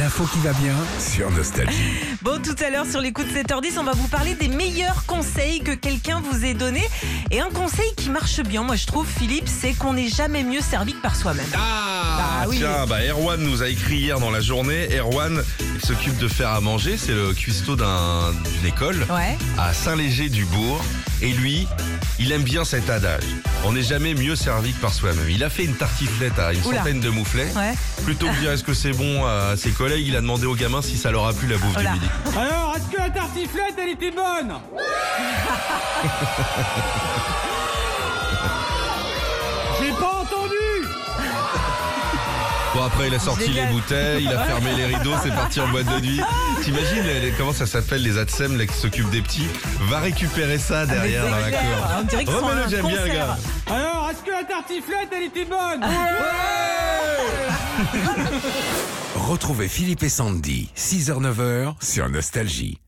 L'info qui va bien sur Nostalgie. Bon, tout à l'heure, sur les coups de 7h10, on va vous parler des meilleurs conseils que quelqu'un vous ait donnés. Et un conseil qui marche bien, moi je trouve, Philippe, c'est qu'on n'est jamais mieux servi que par soi-même. Ah, Oui. Tiens, bah Erwan nous a écrit hier dans la journée. Erwan, il s'occupe de faire à manger. C'est le cuistot d'un- d'une école Ouais. à Saint-Léger-du-Bourg. Et lui, il aime bien cet adage. On n'est jamais mieux servi que par soi-même. Il a fait une tartiflette à une Oula. centaine de mouflets. Ouais. Plutôt que de dire est-ce que c'est bon à ses collègues, il a demandé aux gamins si ça leur a plu la bouffe Oula. du midi. Alors, est-ce que la tartiflette, elle était bonne? Bon après il a sorti Génial. les bouteilles, il a fermé les rideaux, c'est parti en boîte de nuit. T'imagines les- les- comment ça s'appelle les ATSEM là, qui s'occupent des petits? Va récupérer ça derrière dans la cour. Remets-le, un j'aime bien le gars. Alors, est-ce que la tartiflette, elle était bonne? Retrouvez Philippe et Sandy, 6h-9h sur Nostalgie.